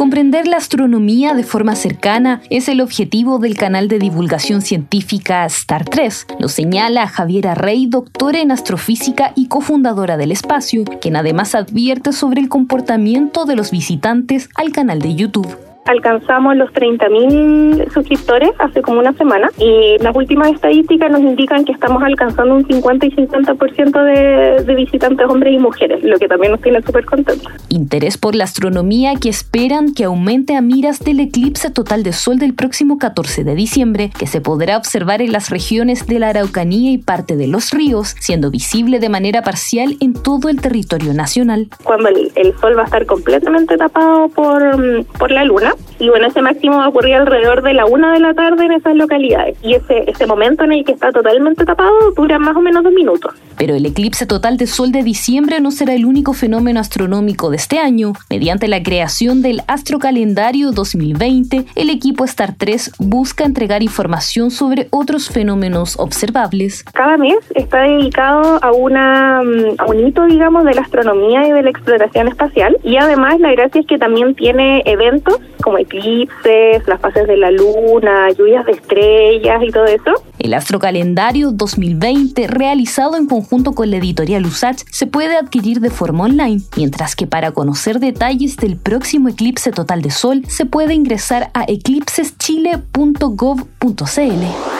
Comprender la astronomía de forma cercana es el objetivo del canal de divulgación científica Star 3. Lo señala Javiera Rey, doctora en astrofísica y cofundadora del espacio, quien además advierte sobre el comportamiento de los visitantes al canal de YouTube alcanzamos los 30.000 suscriptores hace como una semana y las últimas estadísticas nos indican que estamos alcanzando un 50 y 50% de, de visitantes hombres y mujeres, lo que también nos tiene súper contentos. Interés por la astronomía que esperan que aumente a miras del eclipse total de sol del próximo 14 de diciembre, que se podrá observar en las regiones de la Araucanía y parte de los ríos, siendo visible de manera parcial en todo el territorio nacional. Cuando el, el sol va a estar completamente tapado por, por la luna, y bueno, ese máximo va a ocurrir alrededor de la una de la tarde en esas localidades. Y ese, ese momento en el que está totalmente tapado dura más o menos dos minutos. Pero el eclipse total de sol de diciembre no será el único fenómeno astronómico de este año. Mediante la creación del Astrocalendario 2020, el equipo Star 3 busca entregar información sobre otros fenómenos observables. Cada mes está dedicado a, una, a un hito, digamos, de la astronomía y de la exploración espacial. Y además la gracia es que también tiene eventos como eclipses, las fases de la luna, lluvias de estrellas y todo eso. El Astrocalendario 2020, realizado en conjunto con la editorial USACH, se puede adquirir de forma online, mientras que para conocer detalles del próximo eclipse total de sol se puede ingresar a eclipseschile.gov.cl.